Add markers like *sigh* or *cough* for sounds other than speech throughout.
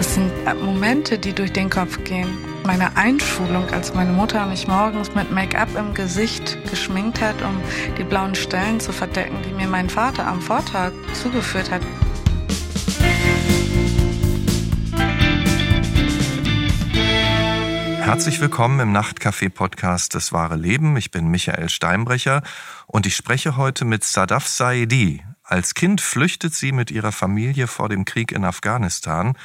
Es sind Momente, die durch den Kopf gehen. Meine Einschulung, als meine Mutter mich morgens mit Make-up im Gesicht geschminkt hat, um die blauen Stellen zu verdecken, die mir mein Vater am Vortag zugeführt hat. Herzlich willkommen im Nachtcafé-Podcast Das wahre Leben. Ich bin Michael Steinbrecher und ich spreche heute mit Sadaf Saidi. Als Kind flüchtet sie mit ihrer Familie vor dem Krieg in Afghanistan.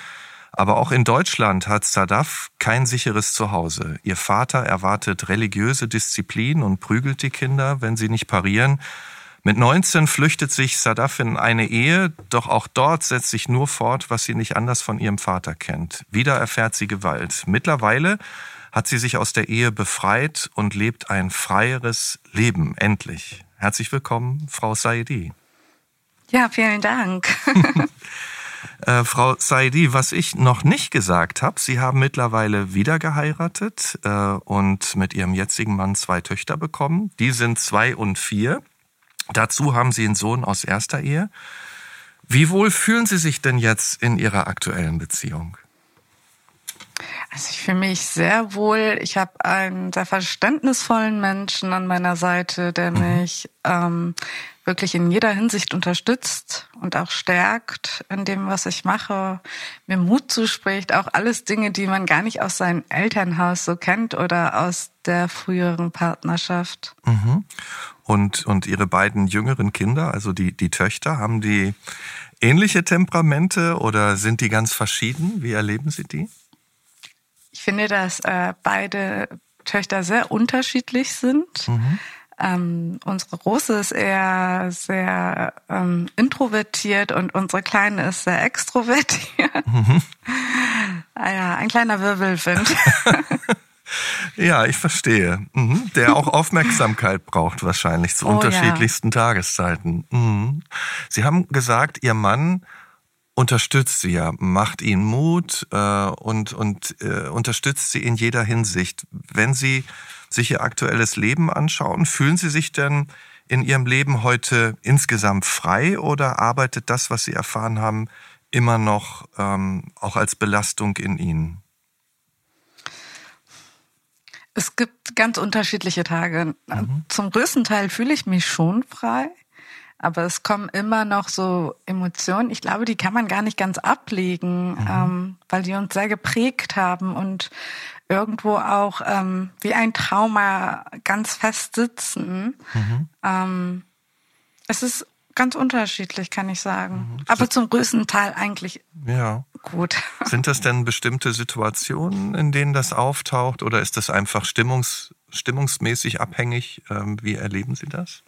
Aber auch in Deutschland hat Sadaf kein sicheres Zuhause. Ihr Vater erwartet religiöse Disziplin und prügelt die Kinder, wenn sie nicht parieren. Mit 19 flüchtet sich Sadaf in eine Ehe, doch auch dort setzt sich nur fort, was sie nicht anders von ihrem Vater kennt. Wieder erfährt sie Gewalt. Mittlerweile hat sie sich aus der Ehe befreit und lebt ein freieres Leben, endlich. Herzlich willkommen, Frau Saidi. Ja, vielen Dank. *laughs* äh, Frau Saidi, was ich noch nicht gesagt habe, Sie haben mittlerweile wieder geheiratet äh, und mit Ihrem jetzigen Mann zwei Töchter bekommen. Die sind zwei und vier. Dazu haben Sie einen Sohn aus erster Ehe. Wie wohl fühlen Sie sich denn jetzt in Ihrer aktuellen Beziehung? Also ich fühle mich sehr wohl. Ich habe einen sehr verständnisvollen Menschen an meiner Seite, der mhm. mich ähm, wirklich in jeder Hinsicht unterstützt und auch stärkt in dem, was ich mache, mir Mut zuspricht, auch alles Dinge, die man gar nicht aus seinem Elternhaus so kennt oder aus der früheren Partnerschaft. Mhm. Und, und ihre beiden jüngeren Kinder, also die, die Töchter, haben die ähnliche Temperamente oder sind die ganz verschieden? Wie erleben Sie die? Ich finde, dass äh, beide Töchter sehr unterschiedlich sind. Mhm. Ähm, unsere Große ist eher sehr ähm, introvertiert und unsere Kleine ist sehr extrovertiert. Mhm. *laughs* ah ja, ein kleiner Wirbelwind. *laughs* Ja, ich verstehe. Mhm. Der auch Aufmerksamkeit braucht wahrscheinlich zu oh, unterschiedlichsten ja. Tageszeiten. Mhm. Sie haben gesagt, Ihr Mann unterstützt Sie ja, macht Ihnen Mut äh, und, und äh, unterstützt Sie in jeder Hinsicht. Wenn Sie sich Ihr aktuelles Leben anschauen, fühlen Sie sich denn in Ihrem Leben heute insgesamt frei oder arbeitet das, was Sie erfahren haben, immer noch ähm, auch als Belastung in Ihnen? Es gibt ganz unterschiedliche Tage. Mhm. Zum größten Teil fühle ich mich schon frei, aber es kommen immer noch so Emotionen. Ich glaube, die kann man gar nicht ganz ablegen, mhm. ähm, weil die uns sehr geprägt haben und irgendwo auch ähm, wie ein Trauma ganz fest sitzen. Mhm. Ähm, es ist ganz unterschiedlich, kann ich sagen. Mhm. Aber zum größten Teil eigentlich ja. gut. Sind das denn bestimmte Situationen, in denen das auftaucht oder ist das einfach stimmungs, stimmungsmäßig abhängig? Ähm, wie erleben Sie das?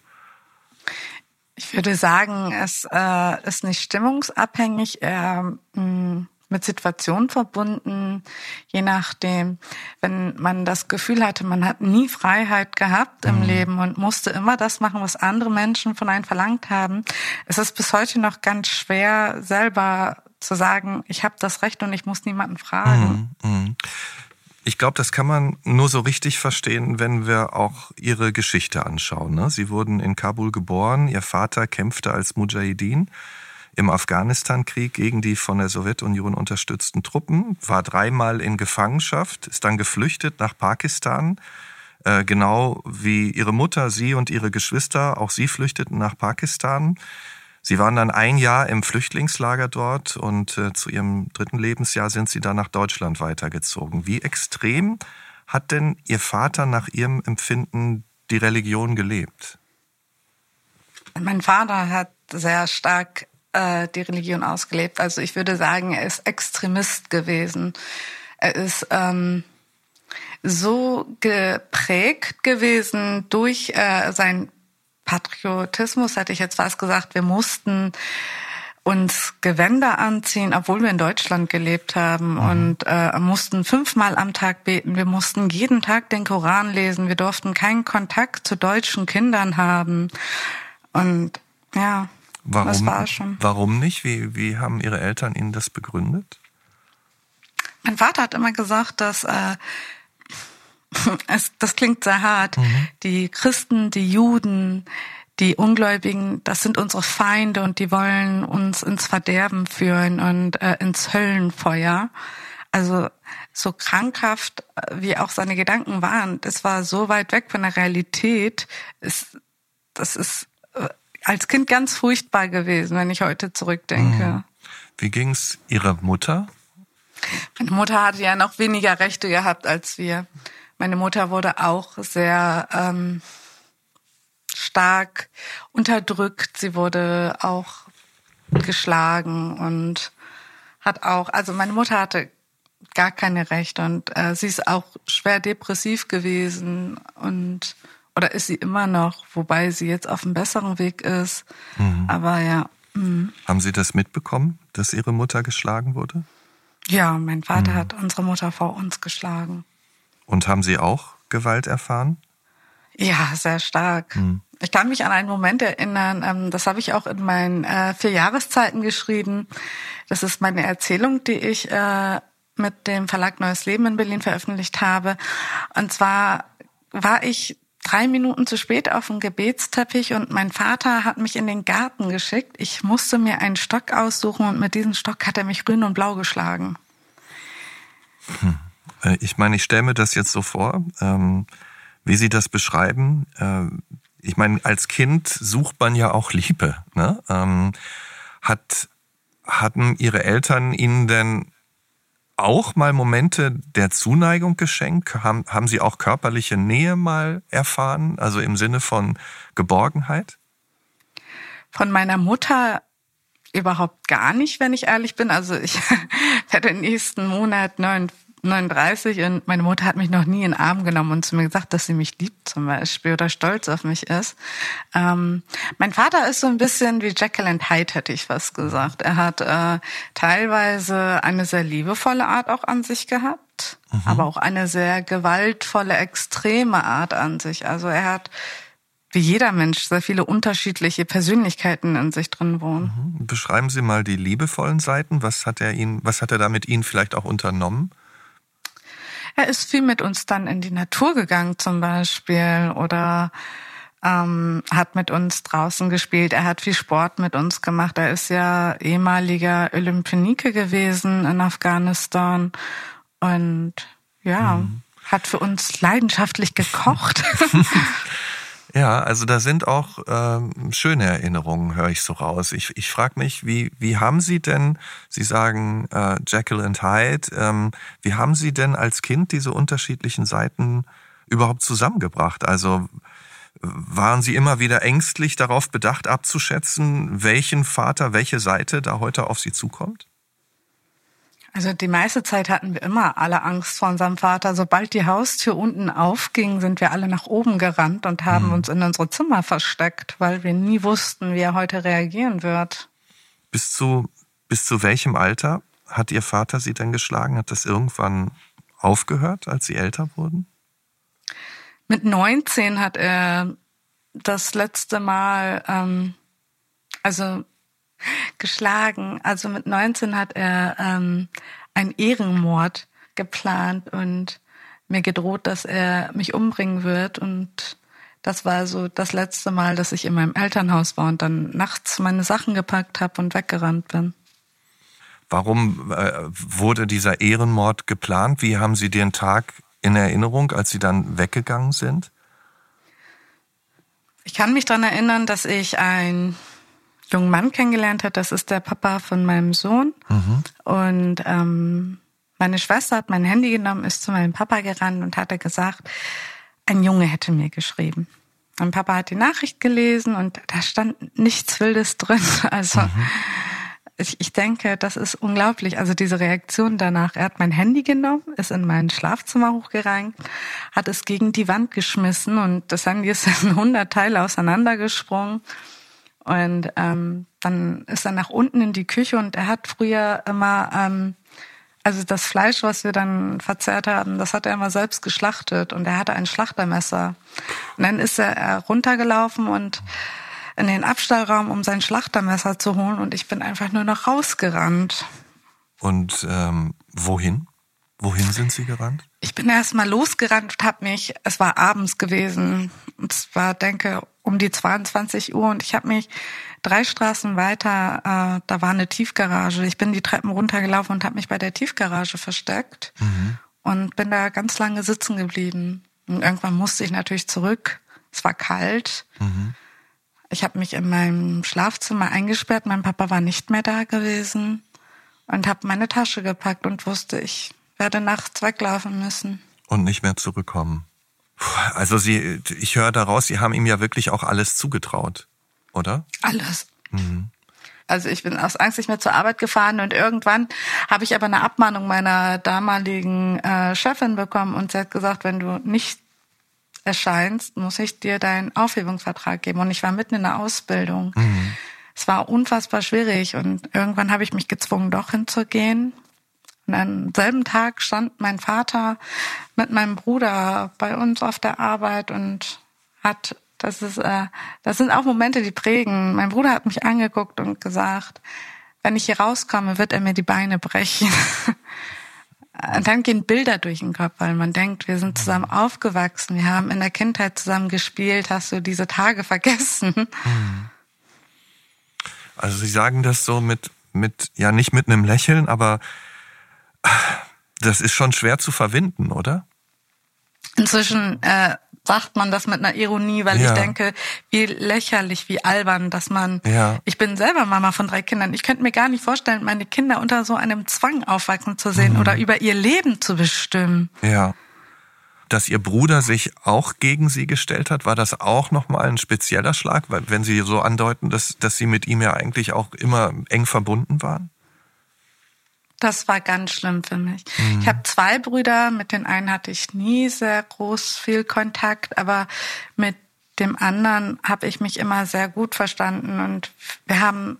Ich würde sagen, es äh, ist nicht stimmungsabhängig. Eher, mh, mm, mit Situationen verbunden, je nachdem, wenn man das Gefühl hatte, man hat nie Freiheit gehabt im mhm. Leben und musste immer das machen, was andere Menschen von einem verlangt haben. Es ist bis heute noch ganz schwer, selber zu sagen, ich habe das Recht und ich muss niemanden fragen. Mhm. Mhm. Ich glaube, das kann man nur so richtig verstehen, wenn wir auch ihre Geschichte anschauen. Ne? Sie wurden in Kabul geboren, ihr Vater kämpfte als Mujahideen im Afghanistan-Krieg gegen die von der Sowjetunion unterstützten Truppen, war dreimal in Gefangenschaft, ist dann geflüchtet nach Pakistan, äh, genau wie ihre Mutter, sie und ihre Geschwister, auch sie flüchteten nach Pakistan. Sie waren dann ein Jahr im Flüchtlingslager dort und äh, zu ihrem dritten Lebensjahr sind sie dann nach Deutschland weitergezogen. Wie extrem hat denn Ihr Vater nach Ihrem Empfinden die Religion gelebt? Mein Vater hat sehr stark äh, die Religion ausgelebt. Also ich würde sagen, er ist Extremist gewesen. Er ist ähm, so geprägt gewesen durch äh, seinen Patriotismus, hätte ich jetzt fast gesagt. Wir mussten uns Gewänder anziehen, obwohl wir in Deutschland gelebt haben mhm. und äh, mussten fünfmal am Tag beten. Wir mussten jeden Tag den Koran lesen. Wir durften keinen Kontakt zu deutschen Kindern haben. Und ja, Warum, das war schon. Warum nicht? Wie, wie haben Ihre Eltern Ihnen das begründet? Mein Vater hat immer gesagt, dass äh, *laughs* es, das klingt sehr hart. Mhm. Die Christen, die Juden, die Ungläubigen, das sind unsere Feinde und die wollen uns ins Verderben führen und äh, ins Höllenfeuer. Also so krankhaft, äh, wie auch seine Gedanken waren, das war so weit weg von der Realität. Ist, das ist äh, als Kind ganz furchtbar gewesen, wenn ich heute zurückdenke. Mhm. Wie ging's Ihrer Mutter? Meine Mutter hatte ja noch weniger Rechte gehabt als wir. Meine Mutter wurde auch sehr ähm, stark unterdrückt. Sie wurde auch geschlagen und hat auch, also meine Mutter hatte gar keine Rechte und äh, sie ist auch schwer depressiv gewesen und oder ist sie immer noch, wobei sie jetzt auf einem besseren Weg ist. Mhm. Aber ja. Mh. Haben Sie das mitbekommen, dass Ihre Mutter geschlagen wurde? Ja, mein Vater mhm. hat unsere Mutter vor uns geschlagen. Und haben Sie auch Gewalt erfahren? Ja, sehr stark. Mhm. Ich kann mich an einen Moment erinnern, ähm, das habe ich auch in meinen äh, vier Jahreszeiten geschrieben. Das ist meine Erzählung, die ich äh, mit dem Verlag Neues Leben in Berlin veröffentlicht habe. Und zwar war ich drei Minuten zu spät auf dem Gebetsteppich und mein Vater hat mich in den Garten geschickt. Ich musste mir einen Stock aussuchen und mit diesem Stock hat er mich grün und blau geschlagen. Hm. Äh, ich meine, ich stelle mir das jetzt so vor. Ähm wie Sie das beschreiben. Äh, ich meine, als Kind sucht man ja auch Liebe. Ne? Ähm, hat, hatten Ihre Eltern Ihnen denn auch mal Momente der Zuneigung geschenkt? Haben, haben Sie auch körperliche Nähe mal erfahren, also im Sinne von Geborgenheit? Von meiner Mutter überhaupt gar nicht, wenn ich ehrlich bin. Also ich *laughs* werde im nächsten Monat neun 39 und meine Mutter hat mich noch nie in den Arm genommen und zu mir gesagt, dass sie mich liebt zum Beispiel oder stolz auf mich ist. Ähm, mein Vater ist so ein bisschen wie Jekyll and Hyde, hätte ich was gesagt. Er hat äh, teilweise eine sehr liebevolle Art auch an sich gehabt, mhm. aber auch eine sehr gewaltvolle, extreme Art an sich. Also er hat wie jeder Mensch sehr viele unterschiedliche Persönlichkeiten in sich drin wohnen. Mhm. Beschreiben Sie mal die liebevollen Seiten. Was hat er Ihnen, was hat er da mit Ihnen vielleicht auch unternommen? Er ist viel mit uns dann in die Natur gegangen zum Beispiel oder ähm, hat mit uns draußen gespielt. Er hat viel Sport mit uns gemacht. Er ist ja ehemaliger Olympionike gewesen in Afghanistan und ja, mhm. hat für uns leidenschaftlich gekocht. *laughs* *laughs* Ja, also da sind auch ähm, schöne Erinnerungen, höre ich so raus. Ich, ich frage mich, wie, wie haben Sie denn, Sie sagen äh, Jekyll and Hyde, ähm, wie haben Sie denn als Kind diese unterschiedlichen Seiten überhaupt zusammengebracht? Also waren Sie immer wieder ängstlich darauf bedacht abzuschätzen, welchen Vater, welche Seite da heute auf Sie zukommt? Also die meiste Zeit hatten wir immer alle Angst vor unserem Vater. Sobald die Haustür unten aufging, sind wir alle nach oben gerannt und haben mhm. uns in unsere Zimmer versteckt, weil wir nie wussten, wie er heute reagieren wird. Bis zu, bis zu welchem Alter hat Ihr Vater Sie denn geschlagen? Hat das irgendwann aufgehört, als Sie älter wurden? Mit 19 hat er das letzte Mal, ähm, also geschlagen. Also mit 19 hat er ähm, einen Ehrenmord geplant und mir gedroht, dass er mich umbringen wird. Und das war so das letzte Mal, dass ich in meinem Elternhaus war und dann nachts meine Sachen gepackt habe und weggerannt bin. Warum äh, wurde dieser Ehrenmord geplant? Wie haben Sie den Tag in Erinnerung, als Sie dann weggegangen sind? Ich kann mich daran erinnern, dass ich ein jungen Mann kennengelernt hat. Das ist der Papa von meinem Sohn. Mhm. Und ähm, meine Schwester hat mein Handy genommen, ist zu meinem Papa gerannt und hatte gesagt, ein Junge hätte mir geschrieben. Mein Papa hat die Nachricht gelesen und da stand nichts Wildes drin. *laughs* Also mhm. ich, ich denke, das ist unglaublich. Also diese Reaktion danach. Er hat mein Handy genommen, ist in mein Schlafzimmer hochgerankt, hat es gegen die Wand geschmissen und das Handy ist *laughs* in hundert Teile auseinandergesprungen. Und ähm, dann ist er nach unten in die Küche und er hat früher immer, ähm, also das Fleisch, was wir dann verzehrt haben, das hat er immer selbst geschlachtet und er hatte ein Schlachtermesser. Und dann ist er runtergelaufen und in den Abstallraum, um sein Schlachtermesser zu holen und ich bin einfach nur noch rausgerannt. Und ähm, wohin? Wohin sind Sie gerannt? Ich bin erst mal losgerannt und habe mich, es war abends gewesen, es war, denke, um die 22 Uhr und ich habe mich drei Straßen weiter, äh, da war eine Tiefgarage. Ich bin die Treppen runtergelaufen und habe mich bei der Tiefgarage versteckt mhm. und bin da ganz lange sitzen geblieben. Und irgendwann musste ich natürlich zurück. Es war kalt. Mhm. Ich habe mich in meinem Schlafzimmer eingesperrt. Mein Papa war nicht mehr da gewesen und habe meine Tasche gepackt und wusste, ich werde nachts weglaufen müssen. Und nicht mehr zurückkommen. Also Sie, ich höre daraus, Sie haben ihm ja wirklich auch alles zugetraut, oder? Alles. Mhm. Also ich bin aus Angst nicht mehr zur Arbeit gefahren und irgendwann habe ich aber eine Abmahnung meiner damaligen äh, Chefin bekommen und sie hat gesagt, wenn du nicht erscheinst, muss ich dir deinen Aufhebungsvertrag geben. Und ich war mitten in der Ausbildung. Mhm. Es war unfassbar schwierig und irgendwann habe ich mich gezwungen, doch hinzugehen. Und am selben Tag stand mein Vater mit meinem Bruder bei uns auf der Arbeit und hat, das ist, äh, das sind auch Momente, die prägen. Mein Bruder hat mich angeguckt und gesagt, wenn ich hier rauskomme, wird er mir die Beine brechen. *laughs* Und dann gehen Bilder durch den Kopf, weil man denkt, wir sind zusammen aufgewachsen, wir haben in der Kindheit zusammen gespielt, hast du diese Tage vergessen? Mhm. Also Sie sagen das so mit, mit, ja nicht mit einem Lächeln, aber das ist schon schwer zu verwinden, oder? Inzwischen äh, sagt man das mit einer Ironie, weil ja. ich denke, wie lächerlich, wie albern, dass man. Ja. Ich bin selber Mama von drei Kindern. Ich könnte mir gar nicht vorstellen, meine Kinder unter so einem Zwang aufwachsen zu sehen mhm. oder über ihr Leben zu bestimmen. Ja. Dass ihr Bruder sich auch gegen sie gestellt hat, war das auch nochmal ein spezieller Schlag, wenn sie so andeuten, dass, dass sie mit ihm ja eigentlich auch immer eng verbunden waren? Das war ganz schlimm für mich. Mhm. Ich habe zwei Brüder, mit den einen hatte ich nie sehr groß viel Kontakt, aber mit dem anderen habe ich mich immer sehr gut verstanden und wir haben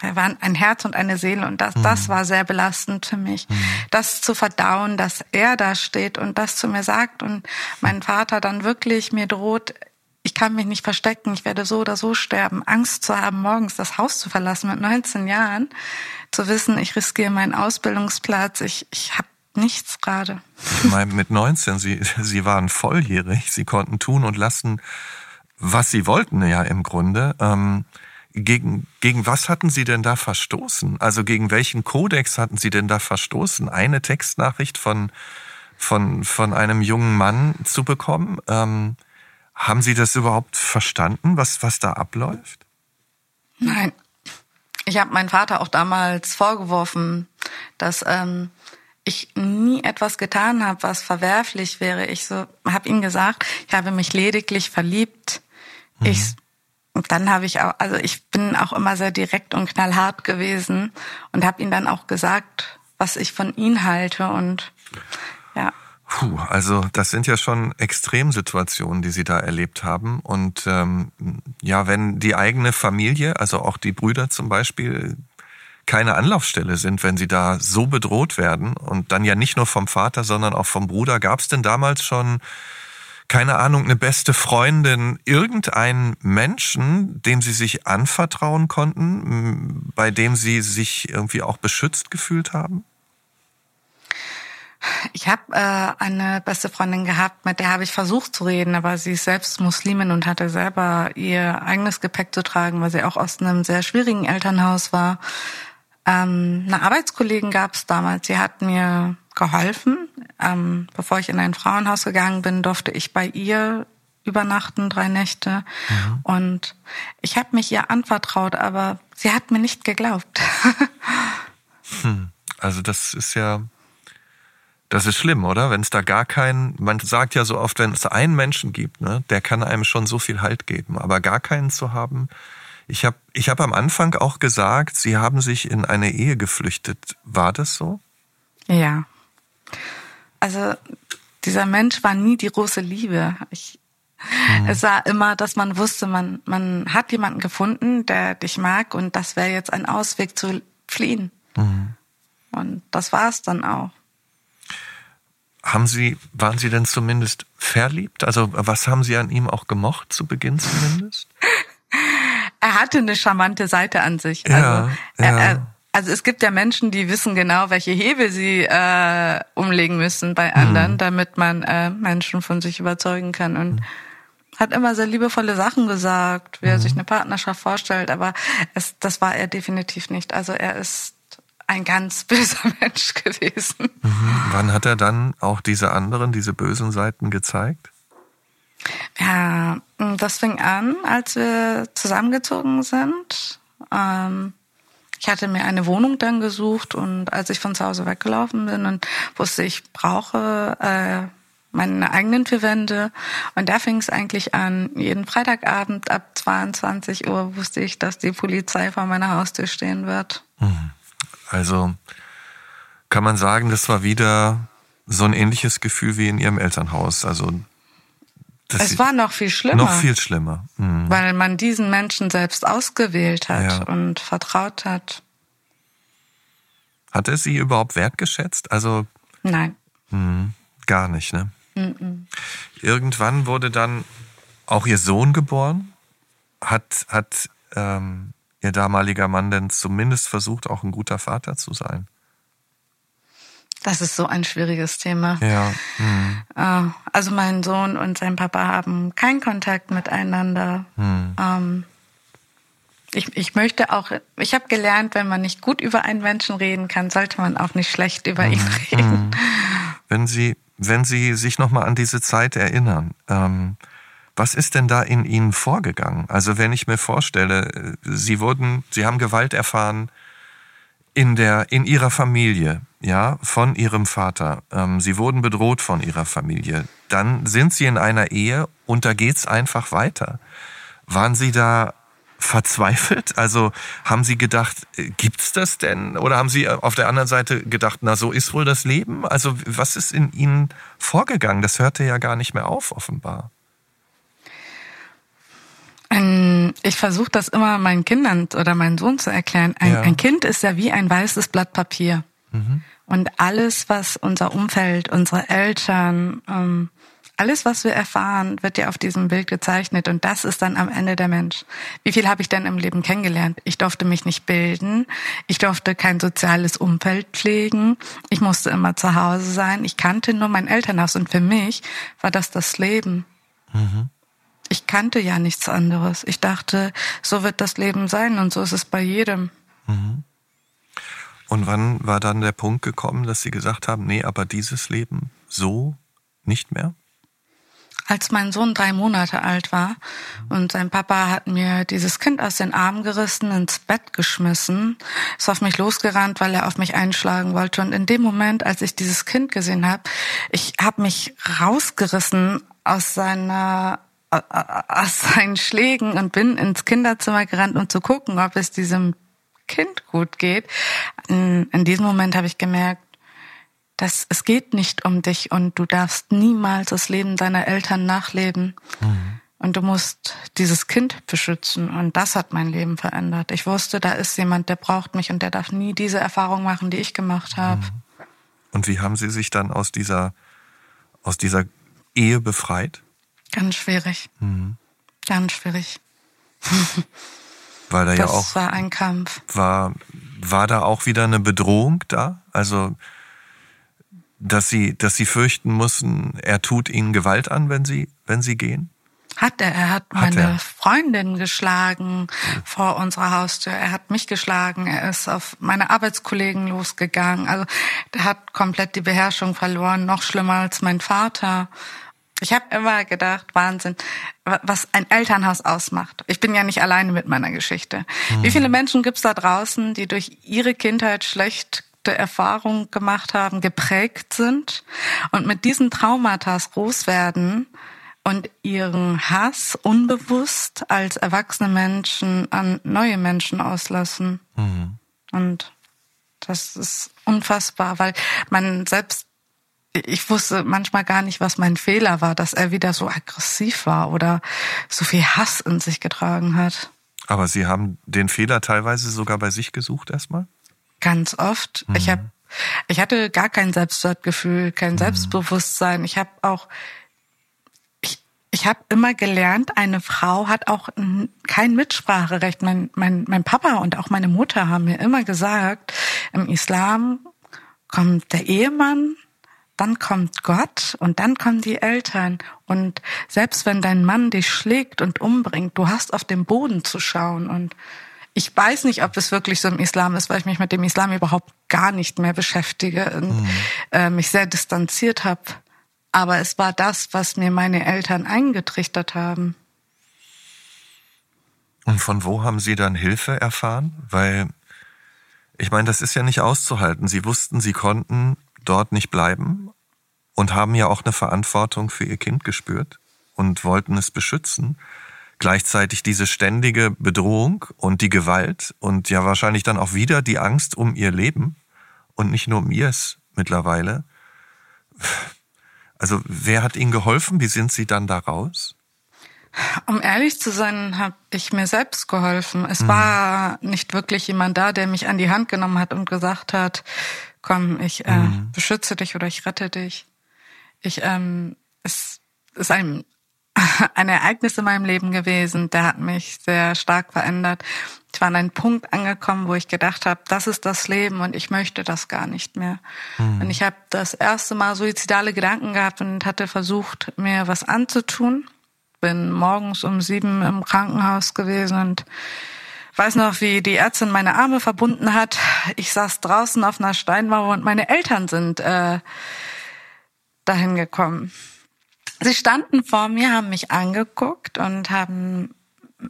wir waren ein Herz und eine Seele und das, mhm. das war sehr belastend für mich. Mhm. Das zu verdauen, dass er da steht und das zu mir sagt und mein Vater dann wirklich mir droht, kann mich nicht verstecken, ich werde so oder so sterben, Angst zu haben, morgens das Haus zu verlassen mit 19 Jahren, zu wissen, ich riskiere meinen Ausbildungsplatz, ich, ich habe nichts gerade. Mit 19, Sie, Sie waren volljährig, Sie konnten tun und lassen, was Sie wollten ja im Grunde. Ähm, gegen, gegen was hatten Sie denn da verstoßen? Also gegen welchen Kodex hatten Sie denn da verstoßen? Eine Textnachricht von, von, von einem jungen Mann zu bekommen? Ähm, haben Sie das überhaupt verstanden, was, was da abläuft? Nein. Ich habe meinen Vater auch damals vorgeworfen, dass ähm, ich nie etwas getan habe, was verwerflich wäre. Ich so habe ihm gesagt, ich habe mich lediglich verliebt. Mhm. Ich und dann habe ich auch, also ich bin auch immer sehr direkt und knallhart gewesen und habe ihm dann auch gesagt, was ich von ihm halte und ja. Puh, also das sind ja schon Extremsituationen, die Sie da erlebt haben. Und ähm, ja, wenn die eigene Familie, also auch die Brüder zum Beispiel, keine Anlaufstelle sind, wenn sie da so bedroht werden und dann ja nicht nur vom Vater, sondern auch vom Bruder, gab es denn damals schon keine Ahnung, eine beste Freundin, irgendeinen Menschen, dem sie sich anvertrauen konnten, bei dem sie sich irgendwie auch beschützt gefühlt haben? Ich habe äh, eine beste Freundin gehabt, mit der habe ich versucht zu reden, aber sie ist selbst Muslimin und hatte selber ihr eigenes Gepäck zu tragen, weil sie auch aus einem sehr schwierigen Elternhaus war. Ähm, eine Arbeitskollegin gab es damals, sie hat mir geholfen. Ähm, bevor ich in ein Frauenhaus gegangen bin, durfte ich bei ihr übernachten, drei Nächte. Mhm. Und ich habe mich ihr anvertraut, aber sie hat mir nicht geglaubt. *laughs* hm. Also das ist ja das ist schlimm, oder? Wenn es da gar keinen, man sagt ja so oft, wenn es einen Menschen gibt, ne, der kann einem schon so viel Halt geben, aber gar keinen zu haben. Ich habe ich hab am Anfang auch gesagt, Sie haben sich in eine Ehe geflüchtet. War das so? Ja. Also dieser Mensch war nie die große Liebe. Ich, mhm. Es war immer, dass man wusste, man, man hat jemanden gefunden, der dich mag und das wäre jetzt ein Ausweg zu fliehen. Mhm. Und das war es dann auch. Haben Sie, waren Sie denn zumindest verliebt? Also was haben Sie an ihm auch gemocht, zu Beginn zumindest? *laughs* er hatte eine charmante Seite an sich. Ja, also, ja. Er, Also es gibt ja Menschen, die wissen genau, welche Hebel sie äh, umlegen müssen bei anderen, mhm. damit man äh, Menschen von sich überzeugen kann. Und mhm. hat immer sehr liebevolle Sachen gesagt, wie er sich mhm. eine Partnerschaft vorstellt, aber es, das war er definitiv nicht. Also er ist ein ganz *laughs* böser Mensch gewesen. Mhm. Wann hat er dann auch diese anderen, diese bösen Seiten gezeigt? Ja, das fing an, als wir zusammengezogen sind. Ähm, ich hatte mir eine Wohnung dann gesucht und als ich von zu Hause weggelaufen bin und wusste, ich brauche äh, meine eigenen vier Wände. Und da fing es eigentlich an. Jeden Freitagabend ab 22 Uhr wusste ich, dass die Polizei vor meiner Haustür stehen wird. Mhm. Also kann man sagen, das war wieder so ein ähnliches Gefühl wie in ihrem Elternhaus. Also es war noch viel schlimmer. Noch viel schlimmer. Mhm. Weil man diesen Menschen selbst ausgewählt hat ja. und vertraut hat. Hat er sie überhaupt wertgeschätzt? Also. Nein. Mh, gar nicht, ne? Mhm. Irgendwann wurde dann auch ihr Sohn geboren. Hat, hat ähm, ihr damaliger Mann denn zumindest versucht, auch ein guter Vater zu sein? Das ist so ein schwieriges Thema. Ja. Mhm. Äh, also mein Sohn und sein Papa haben keinen Kontakt miteinander. Mhm. Ähm, ich, ich möchte auch, ich habe gelernt, wenn man nicht gut über einen Menschen reden kann, sollte man auch nicht schlecht über ihn mhm. reden. Wenn Sie, wenn Sie sich nochmal an diese Zeit erinnern, ähm, was ist denn da in Ihnen vorgegangen? Also wenn ich mir vorstelle, Sie wurden, Sie haben Gewalt erfahren in der, in Ihrer Familie ja, von ihrem Vater. Ähm, sie wurden bedroht von ihrer Familie. Dann sind sie in einer Ehe und da geht's einfach weiter. Waren Sie da verzweifelt? Also haben Sie gedacht, äh, gibt's das denn? Oder haben Sie auf der anderen Seite gedacht, na so ist wohl das Leben? Also was ist in Ihnen vorgegangen? Das hörte ja gar nicht mehr auf, offenbar. Ich versuche das immer meinen Kindern oder meinem Sohn zu erklären. Ein, ja. ein Kind ist ja wie ein weißes Blatt Papier. Mhm. Und alles, was unser Umfeld, unsere Eltern, ähm, alles, was wir erfahren, wird ja auf diesem Bild gezeichnet und das ist dann am Ende der Mensch. Wie viel habe ich denn im Leben kennengelernt? Ich durfte mich nicht bilden, ich durfte kein soziales Umfeld pflegen, ich musste immer zu Hause sein, ich kannte nur mein Elternhaus und für mich war das das Leben. Mhm. Ich kannte ja nichts anderes. Ich dachte, so wird das Leben sein und so ist es bei jedem. Mhm. Und wann war dann der Punkt gekommen, dass Sie gesagt haben, nee, aber dieses Leben so nicht mehr? Als mein Sohn drei Monate alt war und sein Papa hat mir dieses Kind aus den Armen gerissen, ins Bett geschmissen, ist auf mich losgerannt, weil er auf mich einschlagen wollte. Und in dem Moment, als ich dieses Kind gesehen habe, ich habe mich rausgerissen aus seiner aus seinen Schlägen und bin ins Kinderzimmer gerannt, um zu gucken, ob es diesem Kind gut geht. In, in diesem Moment habe ich gemerkt, dass es geht nicht um dich und du darfst niemals das Leben deiner Eltern nachleben. Mhm. Und du musst dieses Kind beschützen. Und das hat mein Leben verändert. Ich wusste, da ist jemand, der braucht mich und der darf nie diese Erfahrung machen, die ich gemacht habe. Mhm. Und wie haben Sie sich dann aus dieser, aus dieser Ehe befreit? Ganz schwierig. Mhm. Ganz schwierig. Weil da das ja auch. Das war ein Kampf. War, war da auch wieder eine Bedrohung da? Also, dass sie, dass sie fürchten mussten, er tut ihnen Gewalt an, wenn sie, wenn sie gehen? Hat er. Er hat, hat meine er. Freundin geschlagen vor unserer Haustür. Er hat mich geschlagen. Er ist auf meine Arbeitskollegen losgegangen. Also, der hat komplett die Beherrschung verloren. Noch schlimmer als mein Vater. Ich habe immer gedacht, Wahnsinn, was ein Elternhaus ausmacht. Ich bin ja nicht alleine mit meiner Geschichte. Mhm. Wie viele Menschen gibt's da draußen, die durch ihre Kindheit schlechte Erfahrungen gemacht haben, geprägt sind und mit diesen Traumata groß werden und ihren Hass unbewusst als erwachsene Menschen an neue Menschen auslassen. Mhm. Und das ist unfassbar, weil man selbst ich wusste manchmal gar nicht, was mein Fehler war, dass er wieder so aggressiv war oder so viel Hass in sich getragen hat. Aber Sie haben den Fehler teilweise sogar bei sich gesucht erstmal? Ganz oft. Mhm. Ich habe ich hatte gar kein Selbstwertgefühl, kein mhm. Selbstbewusstsein. Ich habe auch ich, ich habe immer gelernt, eine Frau hat auch kein Mitspracherecht. Mein, mein, mein Papa und auch meine Mutter haben mir immer gesagt, im Islam kommt der Ehemann, dann kommt Gott und dann kommen die Eltern. Und selbst wenn dein Mann dich schlägt und umbringt, du hast auf den Boden zu schauen. Und ich weiß nicht, ob es wirklich so im Islam ist, weil ich mich mit dem Islam überhaupt gar nicht mehr beschäftige und mhm. äh, mich sehr distanziert habe. Aber es war das, was mir meine Eltern eingetrichtert haben. Und von wo haben Sie dann Hilfe erfahren? Weil ich meine, das ist ja nicht auszuhalten. Sie wussten, Sie konnten dort nicht bleiben und haben ja auch eine Verantwortung für Ihr Kind gespürt und wollten es beschützen. Gleichzeitig diese ständige Bedrohung und die Gewalt und ja wahrscheinlich dann auch wieder die Angst um ihr Leben und nicht nur um ihrs mittlerweile. Also wer hat Ihnen geholfen? Wie sind Sie dann da raus? Um ehrlich zu sein, habe ich mir selbst geholfen. Es mhm. war nicht wirklich jemand da, der mich an die Hand genommen hat und gesagt hat, komm, ich äh, mhm. beschütze dich oder ich rette dich. Ich, ähm, es ist ein, *laughs* ein Ereignis in meinem Leben gewesen, der hat mich sehr stark verändert. Ich war an einen Punkt angekommen, wo ich gedacht habe, das ist das Leben und ich möchte das gar nicht mehr. Mhm. Und ich habe das erste Mal suizidale Gedanken gehabt und hatte versucht, mir was anzutun. Bin morgens um sieben im Krankenhaus gewesen und weiß noch, wie die Ärztin meine Arme verbunden hat. Ich saß draußen auf einer Steinmauer und meine Eltern sind äh, dahin gekommen. Sie standen vor mir, haben mich angeguckt und haben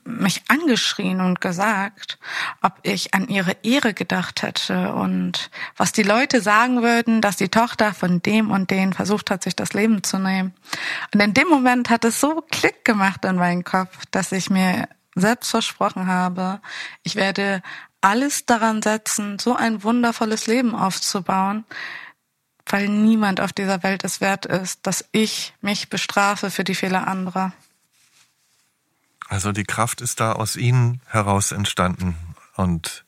mich angeschrien und gesagt, ob ich an ihre Ehre gedacht hätte und was die Leute sagen würden, dass die Tochter von dem und den versucht hat, sich das Leben zu nehmen. Und in dem Moment hat es so Klick gemacht in meinen Kopf, dass ich mir selbst versprochen habe, ich werde alles daran setzen, so ein wundervolles Leben aufzubauen, weil niemand auf dieser Welt es wert ist, dass ich mich bestrafe für die Fehler anderer. Also die Kraft ist da aus Ihnen heraus entstanden und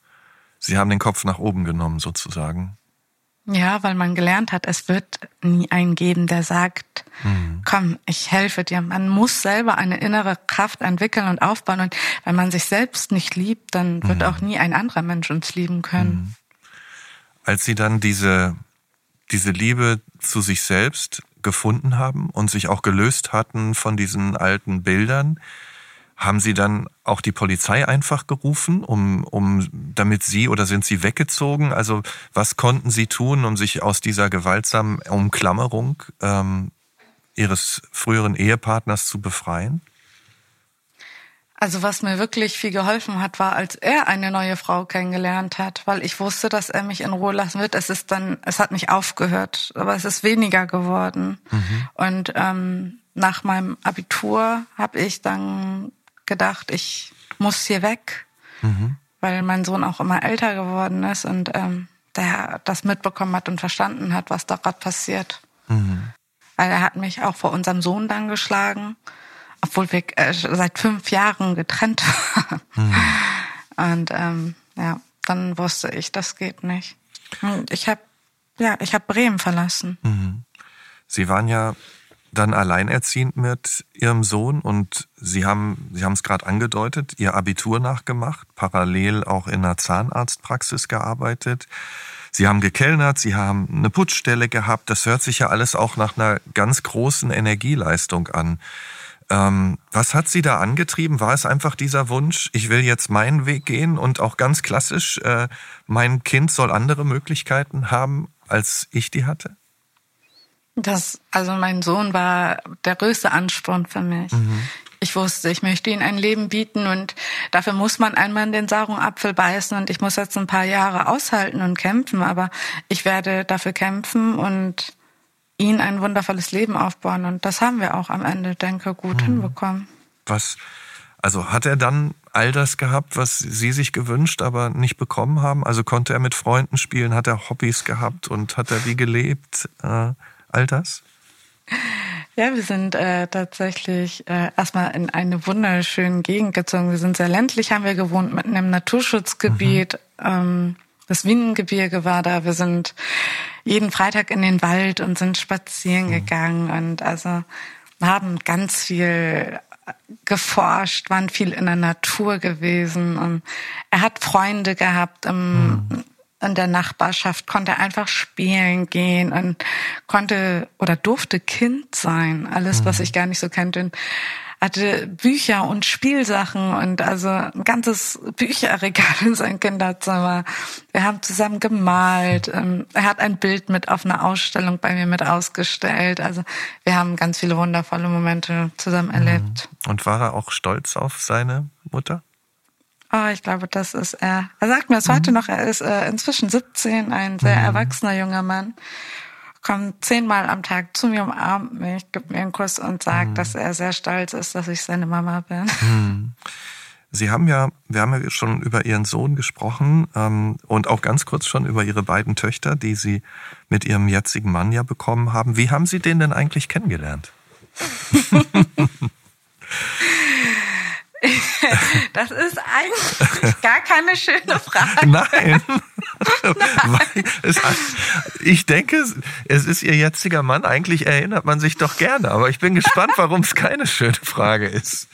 Sie haben den Kopf nach oben genommen sozusagen. Ja, weil man gelernt hat, es wird nie einen geben, der sagt, mhm. komm, ich helfe dir. Man muss selber eine innere Kraft entwickeln und aufbauen. Und wenn man sich selbst nicht liebt, dann wird mhm. auch nie ein anderer Mensch uns lieben können. Mhm. Als Sie dann diese, diese Liebe zu sich selbst gefunden haben und sich auch gelöst hatten von diesen alten Bildern, haben Sie dann auch die Polizei einfach gerufen, um, um, damit Sie oder sind Sie weggezogen? Also was konnten Sie tun, um sich aus dieser gewaltsamen Umklammerung ähm, Ihres früheren Ehepartners zu befreien? Also was mir wirklich viel geholfen hat, war, als er eine neue Frau kennengelernt hat, weil ich wusste, dass er mich in Ruhe lassen wird. Es ist dann, es hat nicht aufgehört, aber es ist weniger geworden. Mhm. Und ähm, nach meinem Abitur habe ich dann gedacht, ich muss hier weg, mhm. weil mein Sohn auch immer älter geworden ist und ähm, der das mitbekommen hat und verstanden hat, was da gerade passiert. Mhm. Weil er hat mich auch vor unserem Sohn dann geschlagen, obwohl wir äh, seit fünf Jahren getrennt waren. Mhm. Und ähm, ja, dann wusste ich, das geht nicht. Und ich habe ja, ich habe Bremen verlassen. Mhm. Sie waren ja dann alleinerziehend mit ihrem Sohn und Sie haben, Sie haben es gerade angedeutet, Ihr Abitur nachgemacht, parallel auch in einer Zahnarztpraxis gearbeitet. Sie haben gekellnert, Sie haben eine Putzstelle gehabt. Das hört sich ja alles auch nach einer ganz großen Energieleistung an. Ähm, was hat Sie da angetrieben? War es einfach dieser Wunsch, ich will jetzt meinen Weg gehen und auch ganz klassisch, äh, mein Kind soll andere Möglichkeiten haben, als ich die hatte? Das, also mein Sohn war der größte Ansporn für mich. Mhm. Ich wusste, ich möchte ihm ein Leben bieten und dafür muss man einmal in den sauren Apfel beißen und ich muss jetzt ein paar Jahre aushalten und kämpfen, aber ich werde dafür kämpfen und ihn ein wundervolles Leben aufbauen und das haben wir auch am Ende, denke, gut mhm. hinbekommen. Was, also hat er dann all das gehabt, was Sie sich gewünscht, aber nicht bekommen haben? Also konnte er mit Freunden spielen, hat er Hobbys gehabt und hat er wie gelebt? Äh, all das? Ja, wir sind äh, tatsächlich äh, erstmal in eine wunderschöne Gegend gezogen. Wir sind sehr ländlich, haben wir gewohnt, mitten im Naturschutzgebiet. Mhm. Ähm, das Wienengebirge war da. Wir sind jeden Freitag in den Wald und sind spazieren mhm. gegangen. Und also haben ganz viel geforscht, waren viel in der Natur gewesen. Und er hat Freunde gehabt im, hm. In der Nachbarschaft, konnte einfach spielen gehen und konnte oder durfte Kind sein. Alles, hm. was ich gar nicht so kannte. Hatte Bücher und Spielsachen und also ein ganzes Bücherregal in sein Kinderzimmer. Wir haben zusammen gemalt. Ähm, er hat ein Bild mit auf einer Ausstellung bei mir mit ausgestellt. Also wir haben ganz viele wundervolle Momente zusammen erlebt. Mhm. Und war er auch stolz auf seine Mutter? Oh, ich glaube, das ist er. Er sagt mir das mhm. heute noch. Er ist äh, inzwischen 17, ein sehr mhm. erwachsener junger Mann kommt zehnmal am Tag zu mir, umarmt mich, gibt mir einen Kuss und sagt, mhm. dass er sehr stolz ist, dass ich seine Mama bin. Mhm. Sie haben ja, wir haben ja schon über Ihren Sohn gesprochen ähm, und auch ganz kurz schon über Ihre beiden Töchter, die Sie mit Ihrem jetzigen Mann ja bekommen haben. Wie haben Sie den denn eigentlich kennengelernt? *laughs* Das ist eigentlich gar keine schöne Frage. Nein. *laughs* Nein. ich denke, es ist Ihr jetziger Mann. Eigentlich erinnert man sich doch gerne. Aber ich bin gespannt, warum es keine schöne Frage ist.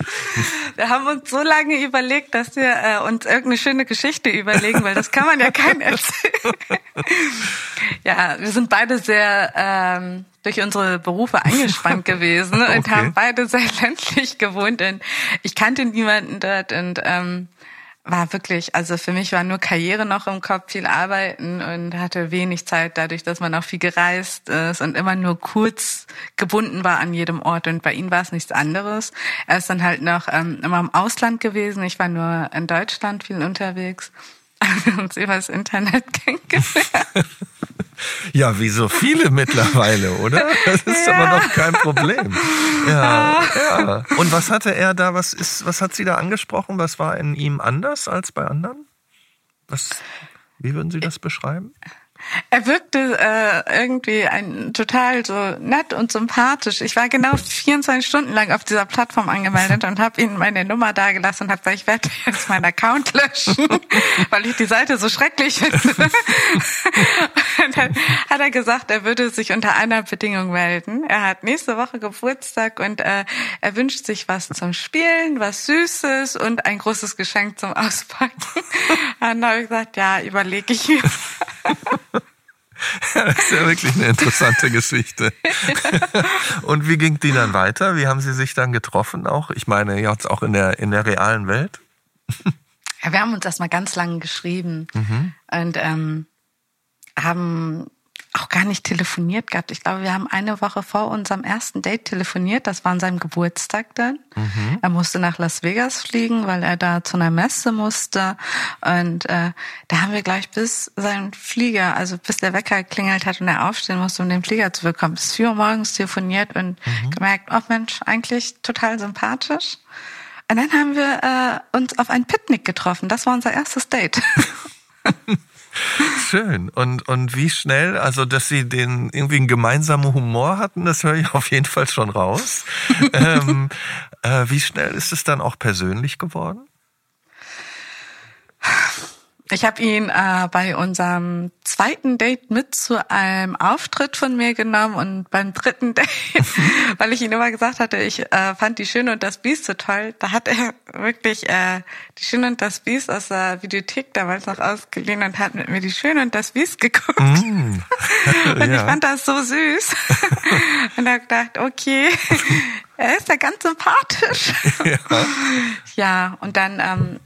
Wir haben uns so lange überlegt, dass wir äh, uns irgendeine schöne Geschichte überlegen, weil das kann man ja keinem erzählen. ja, wir sind beide sehr ähm, durch unsere Berufe eingespannt gewesen okay. und haben beide sehr ländlich gewohnt. Und ich kannte niemanden dort und ähm, war wirklich, also für mich war nur Karriere noch im Kopf, viel arbeiten und hatte wenig Zeit dadurch, dass man auch viel gereist ist und immer nur kurz gebunden war an jedem Ort. Und bei ihm war es nichts anderes. Er ist dann halt noch ähm, immer im Ausland gewesen. Ich war nur in Deutschland viel unterwegs. Haben *laughs* wir uns über das Internet *laughs* kennengelernt. *laughs* *laughs* Ja, wie so viele mittlerweile, oder? Das ist ja. aber noch kein Problem. Ja, ja. Und was hatte er da, was ist, was hat sie da angesprochen? Was war in ihm anders als bei anderen? Was, wie würden Sie das beschreiben? Er wirkte äh, irgendwie ein, total so nett und sympathisch. Ich war genau 24 Stunden lang auf dieser Plattform angemeldet und habe ihm meine Nummer dagelassen und habe gesagt, ich werde jetzt meinen Account löschen, *laughs* weil ich die Seite so schrecklich finde. *laughs* und dann hat er gesagt, er würde sich unter einer Bedingung melden. Er hat nächste Woche Geburtstag und äh, er wünscht sich was zum Spielen, was Süßes und ein großes Geschenk zum Auspacken. *laughs* Und dann habe ich gesagt, ja, überlege ich mir. Das ist ja wirklich eine interessante Geschichte. Und wie ging die dann weiter? Wie haben Sie sich dann getroffen auch? Ich meine, jetzt auch in der, in der realen Welt? Ja, wir haben uns erstmal ganz lange geschrieben mhm. und ähm, haben auch gar nicht telefoniert gehabt. Ich glaube, wir haben eine Woche vor unserem ersten Date telefoniert. Das war an seinem Geburtstag dann. Mhm. Er musste nach Las Vegas fliegen, weil er da zu einer Messe musste. Und äh, da haben wir gleich bis sein Flieger, also bis der Wecker klingelt hat und er aufstehen musste, um den Flieger zu bekommen, bis vier Uhr morgens telefoniert und mhm. gemerkt, oh Mensch, eigentlich total sympathisch. Und dann haben wir äh, uns auf ein Picknick getroffen. Das war unser erstes Date. *laughs* *laughs* Schön. Und, und wie schnell, also dass Sie den irgendwie einen gemeinsamen Humor hatten, das höre ich auf jeden Fall schon raus. *laughs* ähm, äh, wie schnell ist es dann auch persönlich geworden? Ich habe ihn äh, bei unserem zweiten Date mit zu einem Auftritt von mir genommen und beim dritten Date, *laughs* weil ich ihn immer gesagt hatte, ich äh, fand die Schöne und das Biest so toll, da hat er wirklich äh, die Schöne und das Biest aus der Videothek damals noch ausgeliehen und hat mit mir die Schöne und das Biest geguckt. Mm. *laughs* und ja. ich fand das so süß *laughs* und habe gedacht, okay, er ist ja ganz sympathisch. ja, ja und dann ähm,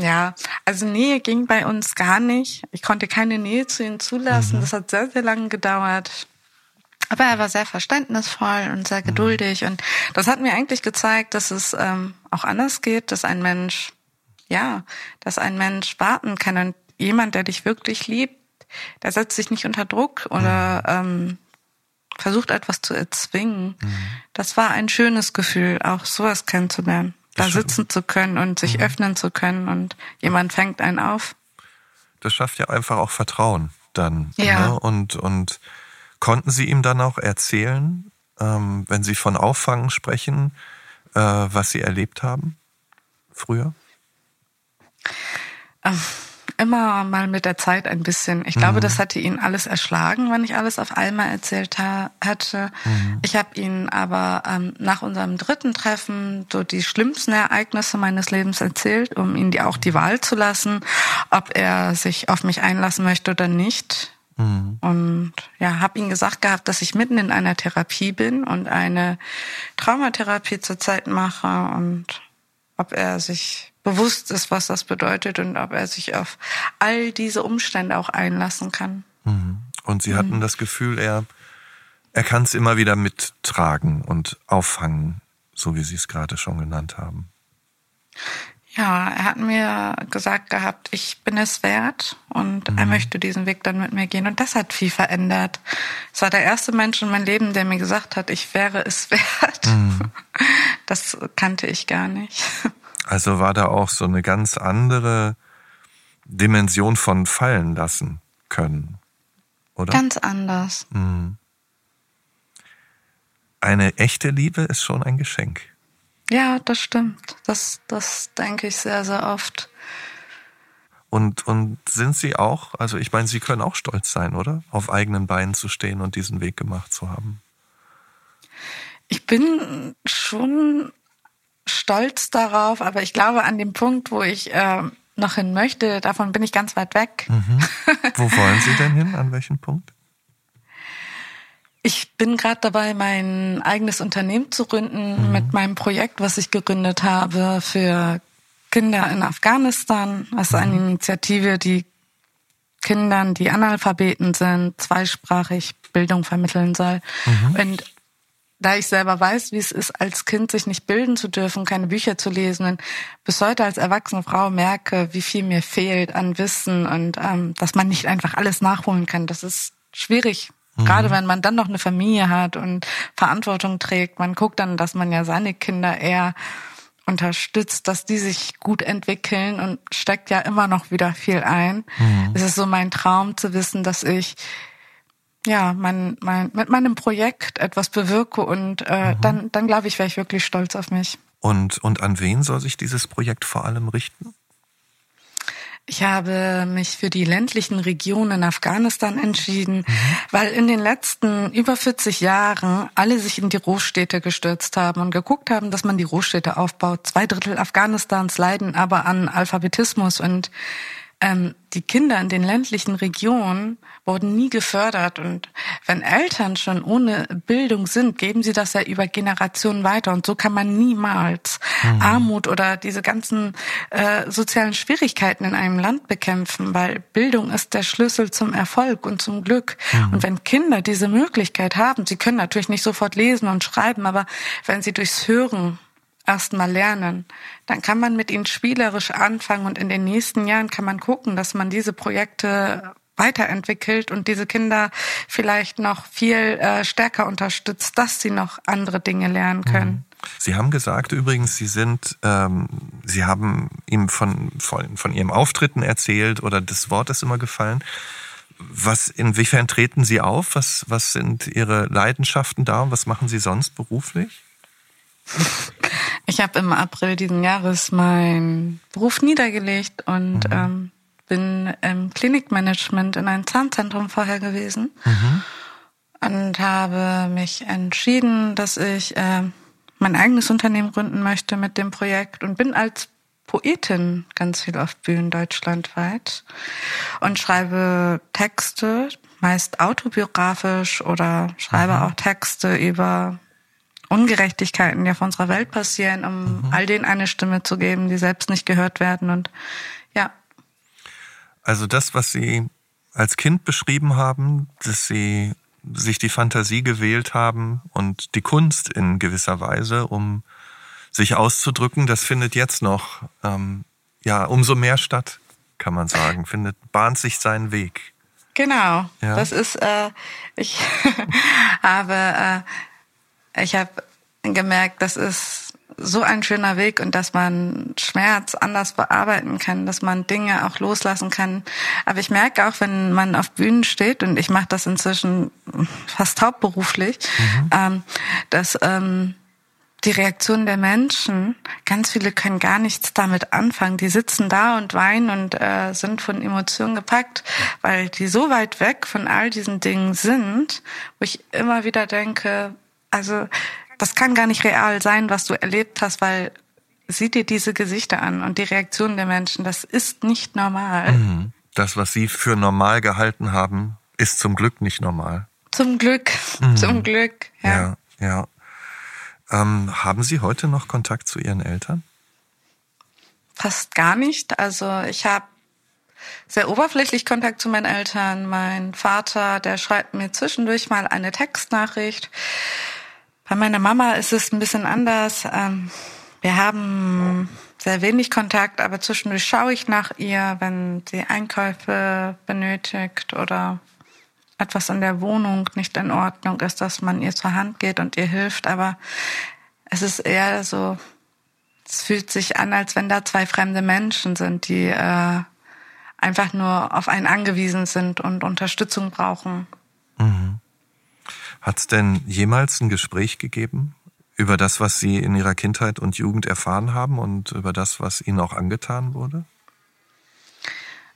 ja, also Nähe ging bei uns gar nicht. Ich konnte keine Nähe zu ihm zulassen. Mhm. Das hat sehr, sehr lange gedauert. Aber er war sehr verständnisvoll und sehr mhm. geduldig. Mhm. Und das hat mir eigentlich gezeigt, dass es ähm, auch anders geht, dass ein Mensch, ja, dass ein Mensch warten kann. Und jemand, der dich wirklich liebt, der setzt sich nicht unter Druck oder mhm. ähm, versucht etwas zu erzwingen. Mhm. Das war ein schönes Gefühl, auch sowas kennenzulernen da sitzen zu können und sich mhm. öffnen zu können und jemand fängt einen auf. Das schafft ja einfach auch Vertrauen dann. Ja. Ne? Und, und konnten Sie ihm dann auch erzählen, ähm, wenn Sie von Auffangen sprechen, äh, was Sie erlebt haben früher? Ähm, immer mal mit der Zeit ein bisschen. Ich glaube, mhm. das hatte ihn alles erschlagen, wenn ich alles auf einmal erzählt ha hätte. Mhm. Ich habe ihn aber ähm, nach unserem dritten Treffen so die schlimmsten Ereignisse meines Lebens erzählt, um ihm die, auch die Wahl zu lassen, ob er sich auf mich einlassen möchte oder nicht. Mhm. Und ja, habe ihm gesagt gehabt, dass ich mitten in einer Therapie bin und eine Traumatherapie zurzeit mache und ob er sich bewusst ist, was das bedeutet und ob er sich auf all diese Umstände auch einlassen kann. Mhm. Und Sie hatten mhm. das Gefühl, er, er kann es immer wieder mittragen und auffangen, so wie Sie es gerade schon genannt haben. Ja, er hat mir gesagt gehabt, ich bin es wert und mhm. er möchte diesen Weg dann mit mir gehen. Und das hat viel verändert. Es war der erste Mensch in meinem Leben, der mir gesagt hat, ich wäre es *laughs* wert. Mhm. Das kannte ich gar nicht. Also war da auch so eine ganz andere Dimension von fallen lassen können, oder? Ganz anders. Mhm. Eine echte Liebe ist schon ein Geschenk. Ja, das stimmt. Das, das denke ich sehr, sehr oft. Und, und sind Sie auch, also ich meine, Sie können auch stolz sein, oder? Auf eigenen Beinen zu stehen und diesen Weg gemacht zu haben. Ich bin schon stolz darauf, aber ich glaube, an dem Punkt, wo ich äh, noch hin möchte, davon bin ich ganz weit weg. Mhm. *laughs* Wo wollen Sie denn hin? An welchen Punkt? Ich bin gerade dabei, mein eigenes Unternehmen zu gründen mhm. mit meinem Projekt, was ich gegründet habe für Kinder in Afghanistan. Das ist eine mhm. Initiative, die Kindern, die Analphabeten sind, zweisprachig Bildung vermitteln soll. Mhm. Und da ich selber weiß, wie es ist, als Kind sich nicht bilden zu dürfen, keine Bücher zu lesen und bis heute als erwachsene Frau merke, wie viel mir fehlt an Wissen und ähm, dass man nicht einfach alles nachholen kann. Das ist schwierig Mhm. Gerade wenn man dann noch eine Familie hat und Verantwortung trägt, man guckt dann, dass man ja seine Kinder eher unterstützt, dass die sich gut entwickeln und steckt ja immer noch wieder viel ein. Mhm. Es ist so mein Traum zu wissen, dass ich ja mein, mein, mit meinem Projekt etwas bewirke und äh, mhm. dann, dann glaube ich, wäre ich wirklich stolz auf mich. Und, und an wen soll sich dieses Projekt vor allem richten? Ich habe mich für die ländlichen Regionen in Afghanistan entschieden, mhm. weil in den letzten über 40 Jahren alle sich in die Großstädte gestürzt haben und geguckt haben, dass man die Großstädte aufbaut. Zwei Drittel Afghanistans leiden aber an Alphabetismus und ähm, die Kinder in den ländlichen Regionen wurden nie gefördert. Und wenn Eltern schon ohne Bildung sind, geben sie das ja über Generationen weiter. Und so kann man niemals mhm. Armut oder diese ganzen äh, sozialen Schwierigkeiten in einem Land bekämpfen, weil Bildung ist der Schlüssel zum Erfolg und zum Glück. Mhm. Und wenn Kinder diese Möglichkeit haben, sie können natürlich nicht sofort lesen und schreiben, aber wenn sie durchs Hören erstmal lernen, dann kann man mit ihnen spielerisch anfangen und in den nächsten Jahren kann man gucken, dass man diese Projekte weiterentwickelt und diese Kinder vielleicht noch viel äh, stärker unterstützt, dass sie noch andere Dinge lernen können. Mhm. Sie haben gesagt übrigens, Sie sind, ähm, Sie haben ihm von, von, von Ihrem Auftritten erzählt oder das Wort ist immer gefallen. Was, inwiefern treten Sie auf? Was, was sind Ihre Leidenschaften da und was machen Sie sonst beruflich? Ich habe im April diesen Jahres meinen Beruf niedergelegt und mhm. ähm, bin im Klinikmanagement in einem Zahnzentrum vorher gewesen mhm. und habe mich entschieden, dass ich äh, mein eigenes Unternehmen gründen möchte mit dem Projekt und bin als Poetin ganz viel auf Bühnen deutschlandweit und schreibe Texte, meist autobiografisch oder schreibe mhm. auch Texte über Ungerechtigkeiten, die auf unserer Welt passieren, um mhm. all denen eine Stimme zu geben, die selbst nicht gehört werden. Und ja. Also das, was Sie als Kind beschrieben haben, dass Sie sich die Fantasie gewählt haben und die Kunst in gewisser Weise, um sich auszudrücken, das findet jetzt noch ähm, ja umso mehr statt, kann man sagen. Findet bahnt sich seinen Weg. Genau. Ja. Das ist äh, ich *laughs* habe äh, ich habe gemerkt, das ist so ein schöner Weg und dass man Schmerz anders bearbeiten kann, dass man Dinge auch loslassen kann. Aber ich merke auch, wenn man auf Bühnen steht und ich mache das inzwischen fast hauptberuflich, mhm. ähm, dass ähm, die Reaktion der Menschen, ganz viele können gar nichts damit anfangen. Die sitzen da und weinen und äh, sind von Emotionen gepackt, weil die so weit weg von all diesen Dingen sind, wo ich immer wieder denke, also das kann gar nicht real sein, was du erlebt hast, weil sieh dir diese Gesichter an und die Reaktion der Menschen, das ist nicht normal. Mhm. Das, was sie für normal gehalten haben, ist zum Glück nicht normal. Zum Glück, mhm. zum Glück, ja. Ja, ja. Ähm, haben Sie heute noch Kontakt zu Ihren Eltern? Fast gar nicht. Also ich habe sehr oberflächlich Kontakt zu meinen Eltern. Mein Vater, der schreibt mir zwischendurch mal eine Textnachricht. Bei meiner Mama ist es ein bisschen anders. Ähm, wir haben sehr wenig Kontakt, aber zwischendurch schaue ich nach ihr, wenn sie Einkäufe benötigt oder etwas in der Wohnung nicht in Ordnung ist, dass man ihr zur Hand geht und ihr hilft. Aber es ist eher so, es fühlt sich an, als wenn da zwei fremde Menschen sind, die äh, einfach nur auf einen angewiesen sind und Unterstützung brauchen. Mhm. Hat es denn jemals ein Gespräch gegeben über das, was Sie in Ihrer Kindheit und Jugend erfahren haben und über das, was Ihnen auch angetan wurde?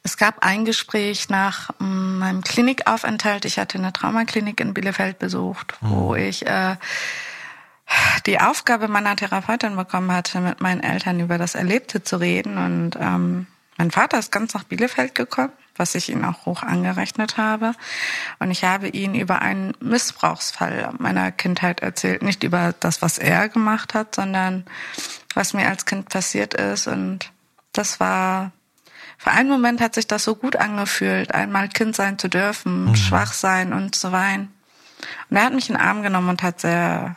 Es gab ein Gespräch nach mm, meinem Klinikaufenthalt. Ich hatte eine Traumaklinik in Bielefeld besucht, wo mhm. ich äh, die Aufgabe meiner Therapeutin bekommen hatte, mit meinen Eltern über das Erlebte zu reden. Und ähm, mein Vater ist ganz nach Bielefeld gekommen, was ich ihn auch hoch angerechnet habe. Und ich habe ihn über einen Missbrauchsfall meiner Kindheit erzählt. Nicht über das, was er gemacht hat, sondern was mir als Kind passiert ist. Und das war für einen Moment hat sich das so gut angefühlt, einmal Kind sein zu dürfen, mhm. schwach sein und zu weinen. Und er hat mich in den Arm genommen und hat sehr,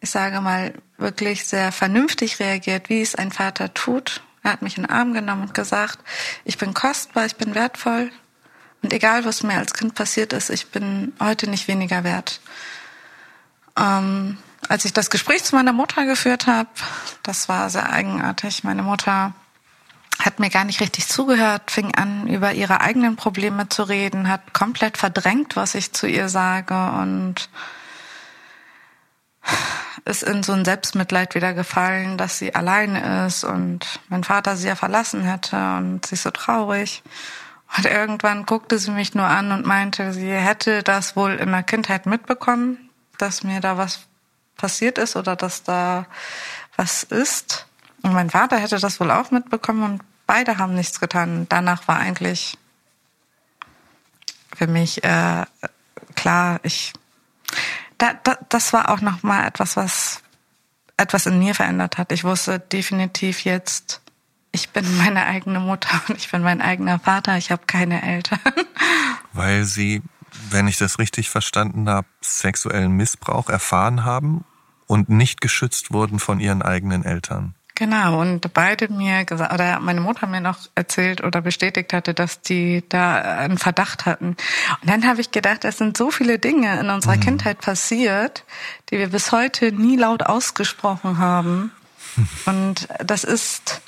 ich sage mal, wirklich sehr vernünftig reagiert, wie es ein Vater tut. Er hat mich in den Arm genommen und gesagt, ich bin kostbar, ich bin wertvoll. Und egal, was mir als Kind passiert ist, ich bin heute nicht weniger wert. Ähm, als ich das Gespräch zu meiner Mutter geführt habe, das war sehr eigenartig. Meine Mutter hat mir gar nicht richtig zugehört, fing an, über ihre eigenen Probleme zu reden, hat komplett verdrängt, was ich zu ihr sage und ist in so ein Selbstmitleid wieder gefallen, dass sie alleine ist und mein Vater sie ja verlassen hätte und sie ist so traurig. Und irgendwann guckte sie mich nur an und meinte, sie hätte das wohl in der Kindheit mitbekommen, dass mir da was passiert ist oder dass da was ist. Und mein Vater hätte das wohl auch mitbekommen und beide haben nichts getan. Danach war eigentlich für mich äh, klar, ich da, da, das war auch noch mal etwas, was etwas in mir verändert hat. Ich wusste definitiv jetzt, ich bin meine eigene Mutter und ich bin mein eigener Vater. Ich habe keine Eltern. *laughs* Weil Sie, wenn ich das richtig verstanden habe, sexuellen Missbrauch erfahren haben und nicht geschützt wurden von Ihren eigenen Eltern. Genau, und beide mir gesagt, oder meine Mutter mir noch erzählt oder bestätigt hatte, dass die da einen Verdacht hatten. Und dann habe ich gedacht, es sind so viele Dinge in unserer mhm. Kindheit passiert, die wir bis heute nie laut ausgesprochen haben. *laughs* Und das ist,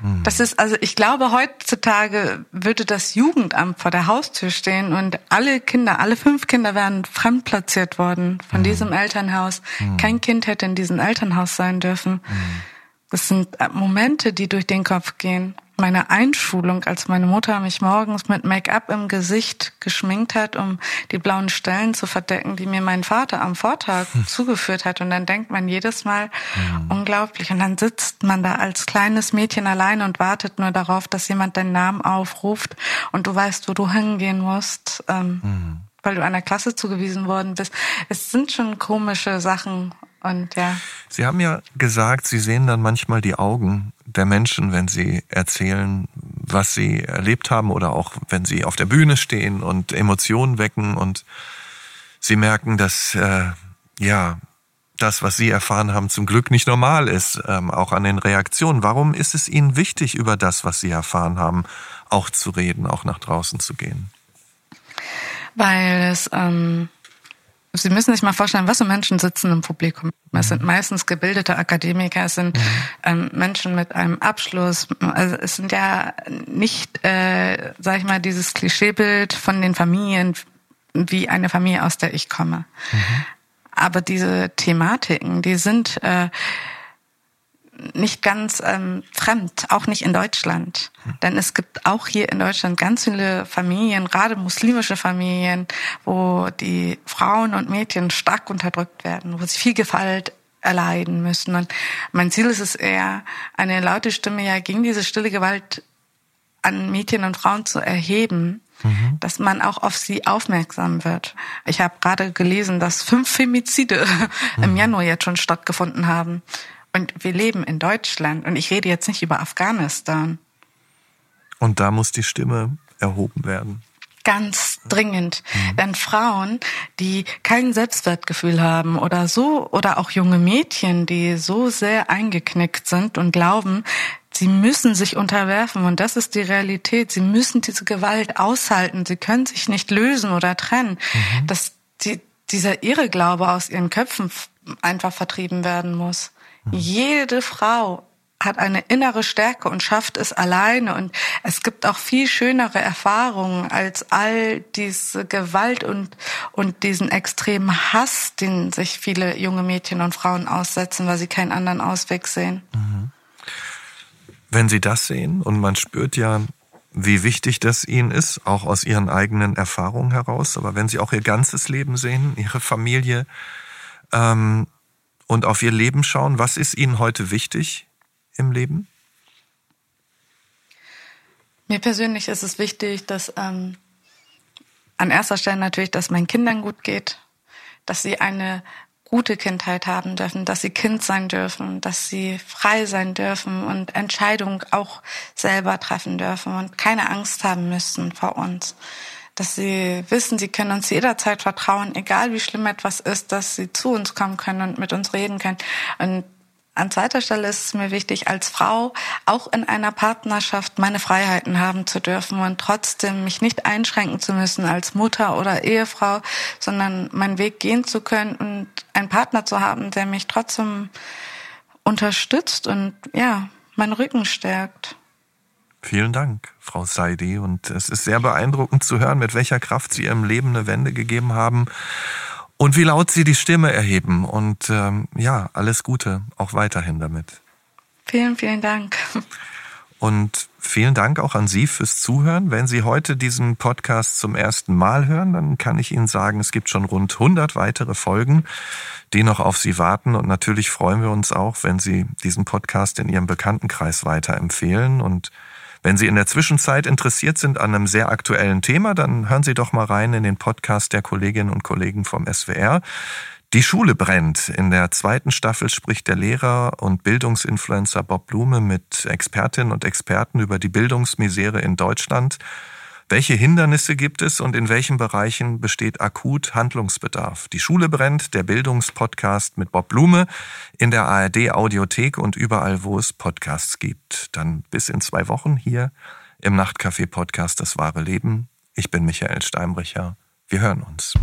hm. Das ist, also ich glaube, heutzutage würde das Jugendamt vor der Haustür stehen und alle Kinder, alle fünf Kinder wären fremdplatziert worden von mhm. diesem Elternhaus. Mhm. Kein Kind hätte in diesem Elternhaus sein dürfen. Mhm. Das sind Momente, die durch den Kopf gehen meiner Einschulung, als meine Mutter mich morgens mit Make-up im Gesicht geschminkt hat, um die blauen Stellen zu verdecken, die mir mein Vater am Vortag hm. zugeführt hat. Und dann denkt man jedes Mal, hm. unglaublich. Und dann sitzt man da als kleines Mädchen allein und wartet nur darauf, dass jemand deinen Namen aufruft und du weißt, wo du hingehen musst. Ähm, hm. weil du einer Klasse zugewiesen worden bist. Es sind schon komische Sachen und ja. Sie haben ja gesagt, Sie sehen dann manchmal die Augen der Menschen, wenn sie erzählen, was sie erlebt haben oder auch wenn sie auf der Bühne stehen und Emotionen wecken und sie merken, dass äh, ja das, was sie erfahren haben, zum Glück nicht normal ist, ähm, auch an den Reaktionen. Warum ist es Ihnen wichtig, über das, was Sie erfahren haben, auch zu reden, auch nach draußen zu gehen? Weil es ähm, Sie müssen sich mal vorstellen, was für Menschen sitzen im Publikum. Es sind mhm. meistens gebildete Akademiker, es sind mhm. ähm, Menschen mit einem Abschluss. Also es sind ja nicht, äh, sag ich mal, dieses Klischeebild von den Familien wie eine Familie, aus der ich komme. Mhm. Aber diese Thematiken, die sind äh, nicht ganz ähm, fremd, auch nicht in Deutschland. Denn es gibt auch hier in Deutschland ganz viele Familien, gerade muslimische Familien, wo die Frauen und Mädchen stark unterdrückt werden, wo sie viel Gewalt erleiden müssen. Und mein Ziel ist es eher, eine laute Stimme ja gegen diese stille Gewalt an Mädchen und Frauen zu erheben, mhm. dass man auch auf sie aufmerksam wird. Ich habe gerade gelesen, dass fünf Femizide *laughs* mhm. im Januar jetzt schon stattgefunden haben. Und wir leben in Deutschland und ich rede jetzt nicht über Afghanistan. Und da muss die Stimme erhoben werden. Ganz dringend. Mhm. Denn Frauen, die kein Selbstwertgefühl haben oder so, oder auch junge Mädchen, die so sehr eingeknickt sind und glauben, sie müssen sich unterwerfen und das ist die Realität. Sie müssen diese Gewalt aushalten. Sie können sich nicht lösen oder trennen. Mhm. Dass die, dieser Irrglaube aus ihren Köpfen einfach vertrieben werden muss. Jede Frau hat eine innere Stärke und schafft es alleine. Und es gibt auch viel schönere Erfahrungen als all diese Gewalt und, und diesen extremen Hass, den sich viele junge Mädchen und Frauen aussetzen, weil sie keinen anderen Ausweg sehen. Mhm. Wenn Sie das sehen und man spürt ja, wie wichtig das Ihnen ist, auch aus Ihren eigenen Erfahrungen heraus, aber wenn Sie auch Ihr ganzes Leben sehen, Ihre Familie, ähm, und auf ihr Leben schauen. Was ist Ihnen heute wichtig im Leben? Mir persönlich ist es wichtig, dass ähm, an erster Stelle natürlich, dass meinen Kindern gut geht, dass sie eine gute Kindheit haben dürfen, dass sie Kind sein dürfen, dass sie frei sein dürfen und Entscheidungen auch selber treffen dürfen und keine Angst haben müssen vor uns dass sie wissen, sie können uns jederzeit vertrauen, egal wie schlimm etwas ist, dass sie zu uns kommen können und mit uns reden können. Und an zweiter Stelle ist es mir wichtig, als Frau auch in einer Partnerschaft meine Freiheiten haben zu dürfen und trotzdem mich nicht einschränken zu müssen als Mutter oder Ehefrau, sondern meinen Weg gehen zu können und einen Partner zu haben, der mich trotzdem unterstützt und ja, meinen Rücken stärkt. Vielen Dank, Frau Saidi. Und es ist sehr beeindruckend zu hören, mit welcher Kraft Sie Ihrem Leben eine Wende gegeben haben und wie laut Sie die Stimme erheben. Und ähm, ja, alles Gute auch weiterhin damit. Vielen, vielen Dank. Und vielen Dank auch an Sie fürs Zuhören. Wenn Sie heute diesen Podcast zum ersten Mal hören, dann kann ich Ihnen sagen, es gibt schon rund 100 weitere Folgen, die noch auf Sie warten. Und natürlich freuen wir uns auch, wenn Sie diesen Podcast in Ihrem Bekanntenkreis weiterempfehlen und wenn Sie in der Zwischenzeit interessiert sind an einem sehr aktuellen Thema, dann hören Sie doch mal rein in den Podcast der Kolleginnen und Kollegen vom SWR. Die Schule brennt. In der zweiten Staffel spricht der Lehrer und Bildungsinfluencer Bob Blume mit Expertinnen und Experten über die Bildungsmisere in Deutschland welche Hindernisse gibt es und in welchen Bereichen besteht akut Handlungsbedarf? Die Schule brennt, der Bildungspodcast mit Bob Blume in der ARD Audiothek und überall, wo es Podcasts gibt. Dann bis in zwei Wochen hier im Nachtcafé Podcast Das wahre Leben. Ich bin Michael Steinbrecher. Wir hören uns.